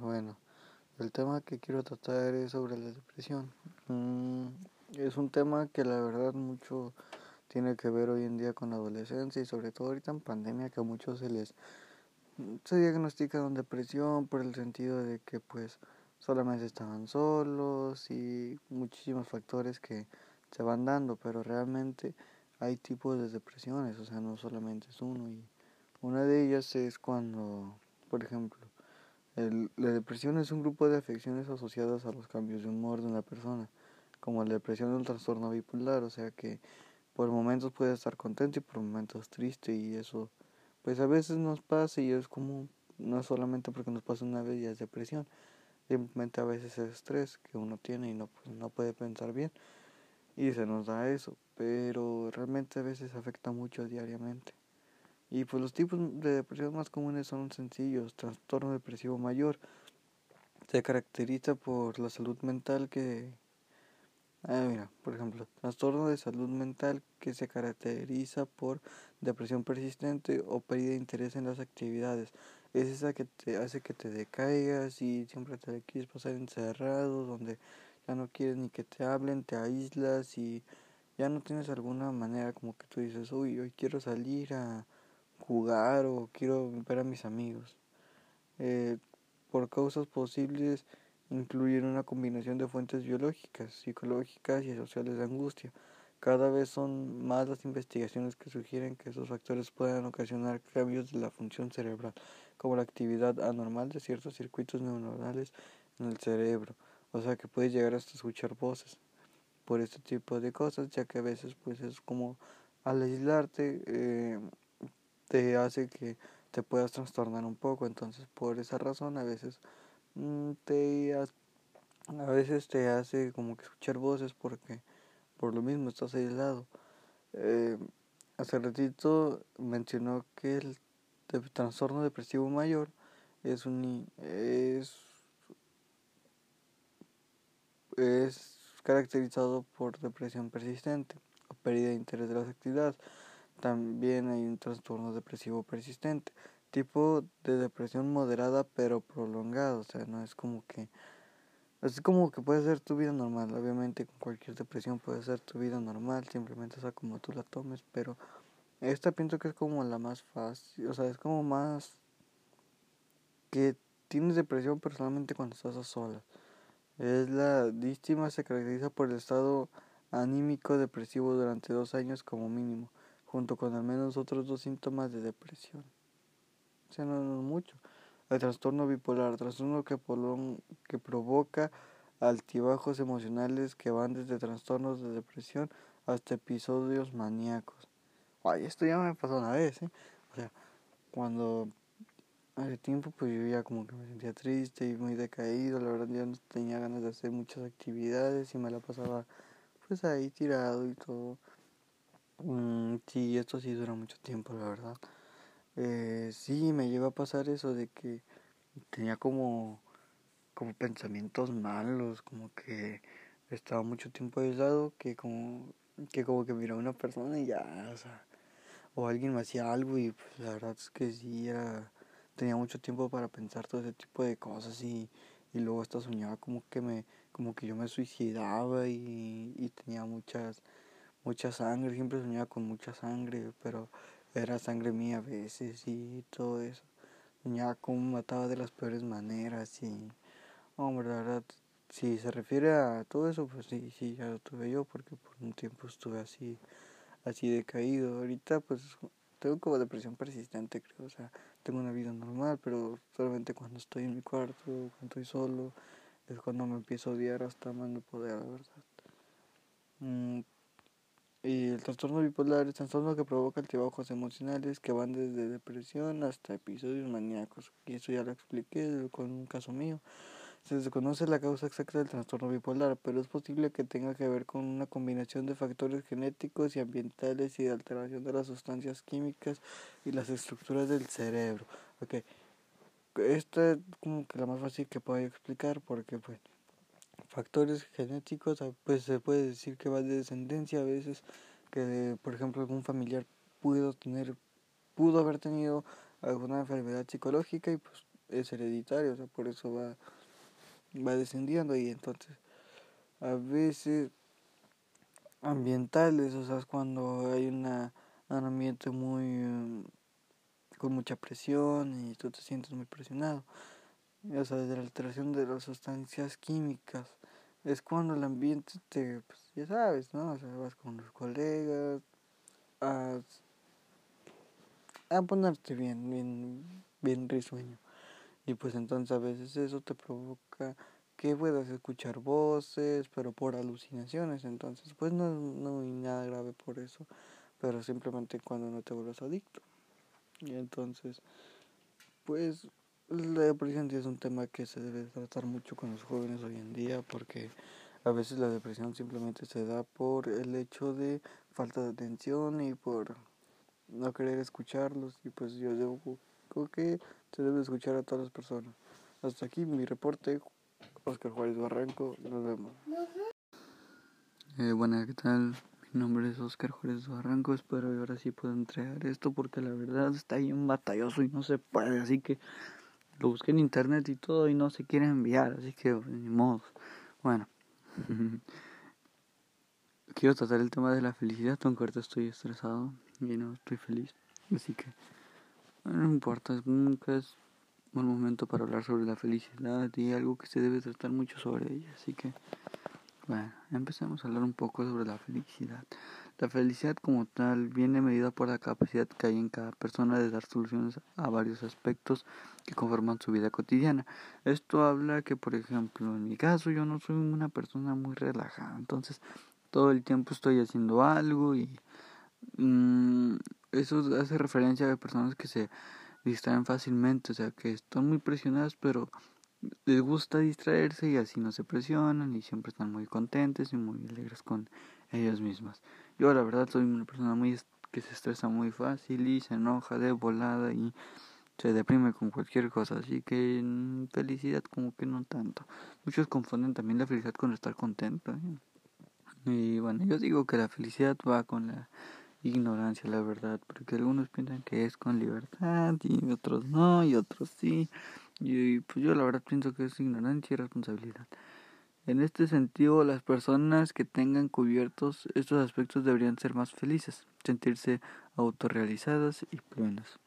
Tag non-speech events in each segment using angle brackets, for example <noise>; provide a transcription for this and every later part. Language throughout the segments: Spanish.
bueno, el tema que quiero tratar es sobre la depresión. Mm, es un tema que la verdad mucho tiene que ver hoy en día con la adolescencia y sobre todo ahorita en pandemia que a muchos se les se diagnostica con depresión por el sentido de que pues solamente estaban solos y muchísimos factores que se van dando, pero realmente hay tipos de depresiones, o sea, no solamente es uno y una de ellas es cuando, por ejemplo, el, la depresión es un grupo de afecciones asociadas a los cambios de humor de una persona, como la depresión o el trastorno bipolar, o sea que por momentos puede estar contento y por momentos triste y eso pues a veces nos pasa y es como no solamente porque nos pasa una vez ya es depresión, simplemente a veces es estrés que uno tiene y no, pues, no puede pensar bien y se nos da eso, pero realmente a veces afecta mucho diariamente. Y pues los tipos de depresión más comunes son sencillos, trastorno depresivo mayor, se caracteriza por la salud mental que Ah, mira, por ejemplo, trastorno de salud mental que se caracteriza por depresión persistente o pérdida de interés en las actividades. Es esa que te hace que te decaigas y siempre te quieres pasar encerrado, donde ya no quieres ni que te hablen, te aíslas y ya no tienes alguna manera como que tú dices, uy, hoy quiero salir a jugar o quiero ver a mis amigos. Eh, por causas posibles incluyen una combinación de fuentes biológicas, psicológicas y sociales de angustia. Cada vez son más las investigaciones que sugieren que esos factores puedan ocasionar cambios de la función cerebral, como la actividad anormal de ciertos circuitos neuronales en el cerebro, o sea que puedes llegar hasta escuchar voces por este tipo de cosas, ya que a veces pues es como al aislarte eh, te hace que te puedas trastornar un poco, entonces por esa razón a veces Mm, te a veces te hace como que escuchar voces porque por lo mismo estás aislado. Eh, hace ratito mencionó que el, trastorno depresivo mayor es un es es caracterizado por depresión persistente o pérdida de interés de las actividades. También hay un trastorno depresivo persistente tipo de depresión moderada pero prolongada, o sea, no es como que es como que puede ser tu vida normal, obviamente con cualquier depresión puede ser tu vida normal, simplemente sea como tú la tomes, pero esta pienso que es como la más fácil, o sea, es como más que tienes depresión personalmente cuando estás a solas. Es la víctima se caracteriza por el estado anímico depresivo durante dos años como mínimo, junto con al menos otros dos síntomas de depresión no, no mucho. El trastorno bipolar, trastorno que, que provoca altibajos emocionales que van desde trastornos de depresión hasta episodios maníacos. Ay, esto ya me pasó una vez, ¿eh? O sea, cuando hace tiempo pues yo ya como que me sentía triste y muy decaído, la verdad ya no tenía ganas de hacer muchas actividades y me la pasaba pues ahí tirado y todo. Mm, sí, esto sí dura mucho tiempo, la verdad. Eh, sí, me llegó a pasar eso de que tenía como, como pensamientos malos, como que estaba mucho tiempo aislado, que como que como que miraba a una persona y ya, o sea, o alguien me hacía algo y pues la verdad es que sí era, tenía mucho tiempo para pensar todo ese tipo de cosas y, y luego hasta soñaba como que me, como que yo me suicidaba y, y tenía muchas, mucha sangre, siempre soñaba con mucha sangre, pero era sangre mía a veces y todo eso. Soñaba como mataba de las peores maneras y, hombre, la verdad, si se refiere a todo eso, pues sí, sí, ya lo tuve yo porque por un tiempo estuve así, así decaído. Ahorita pues tengo como depresión persistente, creo, o sea, tengo una vida normal, pero solamente cuando estoy en mi cuarto, cuando estoy solo, es cuando me empiezo a odiar hasta más no poder, la verdad. Mm, y el trastorno bipolar es trastorno que provoca altibajos emocionales que van desde depresión hasta episodios maníacos. Y eso ya lo expliqué con un caso mío. Se desconoce la causa exacta del trastorno bipolar, pero es posible que tenga que ver con una combinación de factores genéticos y ambientales y de alteración de las sustancias químicas y las estructuras del cerebro. Okay. Esta es como que la más fácil que puedo explicar porque pues factores genéticos, ah, pues se puede decir que va de descendencia a veces, que por ejemplo algún familiar pudo tener, pudo haber tenido alguna enfermedad psicológica y pues es hereditario, o sea, por eso va, va descendiendo y entonces a veces ambientales, o sea, es cuando hay una, un ambiente muy con mucha presión y tú te sientes muy presionado. O sea, de la alteración de las sustancias químicas. Es cuando el ambiente te, pues, ya sabes, ¿no? O sea, vas con los colegas a, a ponerte bien, bien, bien risueño. Y pues entonces a veces eso te provoca que puedas escuchar voces, pero por alucinaciones. Entonces, pues no, no hay nada grave por eso, pero simplemente cuando no te vuelvas adicto. Y entonces, pues la depresión es un tema que se debe tratar mucho con los jóvenes hoy en día porque a veces la depresión simplemente se da por el hecho de falta de atención y por no querer escucharlos y pues yo digo que se debe escuchar a todas las personas. Hasta aquí mi reporte. Oscar Juárez Barranco, nos vemos. Eh, bueno, ¿qué tal? Mi nombre es Oscar Juárez Barranco, espero que ahora sí pueda entregar esto porque la verdad está bien batalloso y no se puede, así que lo busqué en internet y todo y no se quiere enviar, así que ni modo. Bueno, <laughs> quiero tratar el tema de la felicidad, aunque ahorita estoy estresado y no estoy feliz, así que no importa, nunca es buen momento para hablar sobre la felicidad y algo que se debe tratar mucho sobre ella. Así que, bueno, empecemos a hablar un poco sobre la felicidad. La felicidad como tal viene medida por la capacidad que hay en cada persona de dar soluciones a varios aspectos que conforman su vida cotidiana. Esto habla que, por ejemplo, en mi caso yo no soy una persona muy relajada, entonces todo el tiempo estoy haciendo algo y mmm, eso hace referencia a personas que se distraen fácilmente, o sea que están muy presionadas, pero les gusta distraerse y así no se presionan y siempre están muy contentos y muy alegres con ellas mismas. Yo la verdad soy una persona muy que se estresa muy fácil y se enoja de volada y se deprime con cualquier cosa, así que felicidad como que no tanto. Muchos confunden también la felicidad con estar contento. ¿eh? Y bueno, yo digo que la felicidad va con la ignorancia, la verdad, porque algunos piensan que es con libertad y otros no, y otros sí. Y pues yo la verdad pienso que es ignorancia y responsabilidad. En este sentido, las personas que tengan cubiertos estos aspectos deberían ser más felices, sentirse autorrealizadas y plenas.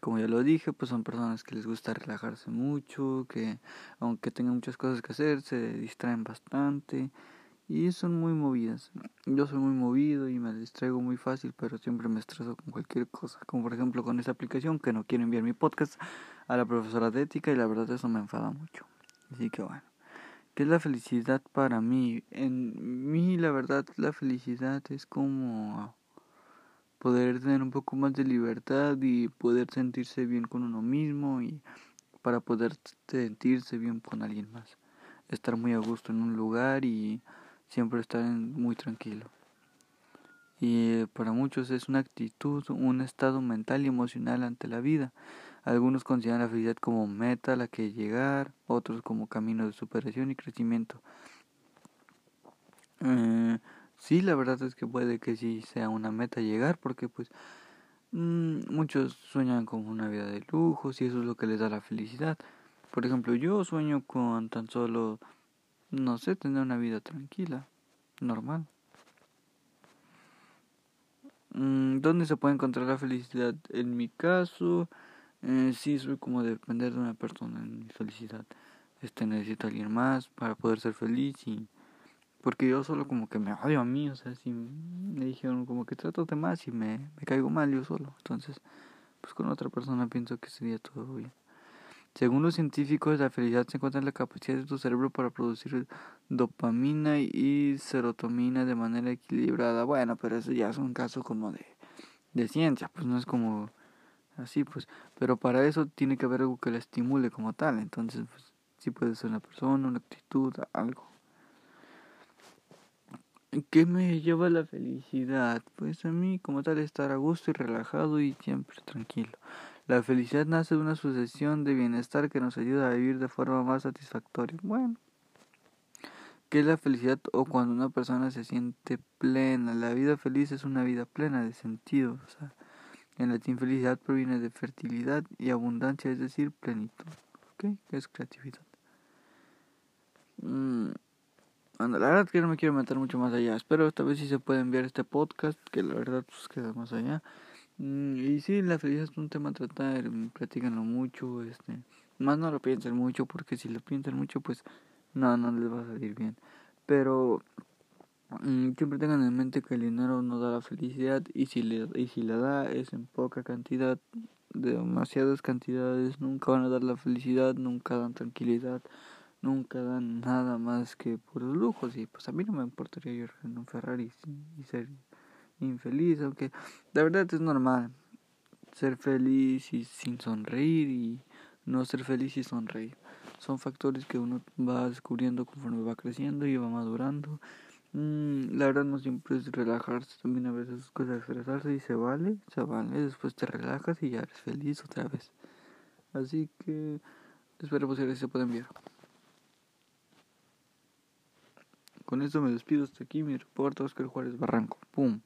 Como ya lo dije, pues son personas que les gusta relajarse mucho, que aunque tengan muchas cosas que hacer, se distraen bastante y son muy movidas. Yo soy muy movido y me distraigo muy fácil, pero siempre me estreso con cualquier cosa, como por ejemplo con esta aplicación que no quiero enviar mi podcast a la profesora de ética y la verdad eso me enfada mucho. Así que bueno, ¿qué es la felicidad para mí? En mí la verdad la felicidad es como poder tener un poco más de libertad y poder sentirse bien con uno mismo y para poder sentirse bien con alguien más. Estar muy a gusto en un lugar y siempre estar muy tranquilo. Y para muchos es una actitud, un estado mental y emocional ante la vida. Algunos consideran la felicidad como meta a la que llegar, otros como camino de superación y crecimiento. Eh, sí, la verdad es que puede que sí sea una meta llegar, porque pues mm, muchos sueñan con una vida de lujos y eso es lo que les da la felicidad. Por ejemplo, yo sueño con tan solo no sé, tener una vida tranquila, normal. Mm, ¿Dónde se puede encontrar la felicidad? En mi caso, eh, sí soy como depender de una persona en mi felicidad. Este necesito alguien más para poder ser feliz y porque yo solo como que me odio a mí, o sea, si me dijeron como que trato de más y me, me caigo mal yo solo, entonces pues con otra persona pienso que sería todo bien. Según los científicos, la felicidad se encuentra en la capacidad de tu cerebro para producir dopamina y serotonina de manera equilibrada. Bueno, pero eso ya es un caso como de, de ciencia, pues no es como así, pues. Pero para eso tiene que haber algo que la estimule como tal. Entonces, pues, sí puede ser una persona, una actitud, algo. ¿Qué me lleva a la felicidad? Pues a mí como tal estar a gusto y relajado y siempre tranquilo. La felicidad nace de una sucesión de bienestar que nos ayuda a vivir de forma más satisfactoria. Bueno, ¿qué es la felicidad o cuando una persona se siente plena? La vida feliz es una vida plena de sentido. O sea, en latín felicidad proviene de fertilidad y abundancia, es decir, plenitud. ¿ok? Es creatividad. Mm, bueno, la verdad que no me quiero meter mucho más allá. Espero esta vez sí se puede enviar este podcast, que la verdad pues queda más allá. Mm, y sí, la felicidad es un tema a tratar, platícanlo mucho, este, más no lo piensen mucho, porque si lo piensan mucho, pues no, no les va a salir bien. Pero mm, siempre tengan en mente que el dinero no da la felicidad y si le, y si la da es en poca cantidad, demasiadas cantidades, nunca van a dar la felicidad, nunca dan tranquilidad nunca dan nada más que puros lujos y pues a mí no me importaría ir en un Ferrari y ser infeliz, aunque la verdad es normal ser feliz y sin sonreír y no ser feliz y sonreír. Son factores que uno va descubriendo conforme va creciendo y va madurando. Mm, la verdad no siempre es relajarse, también a veces es cosa de estresarse y se vale, se vale, después te relajas y ya eres feliz otra vez. Así que espero que se pueda enviar. Con esto me despido hasta aquí, mi reporte Oscar Juárez Barranco. ¡Pum!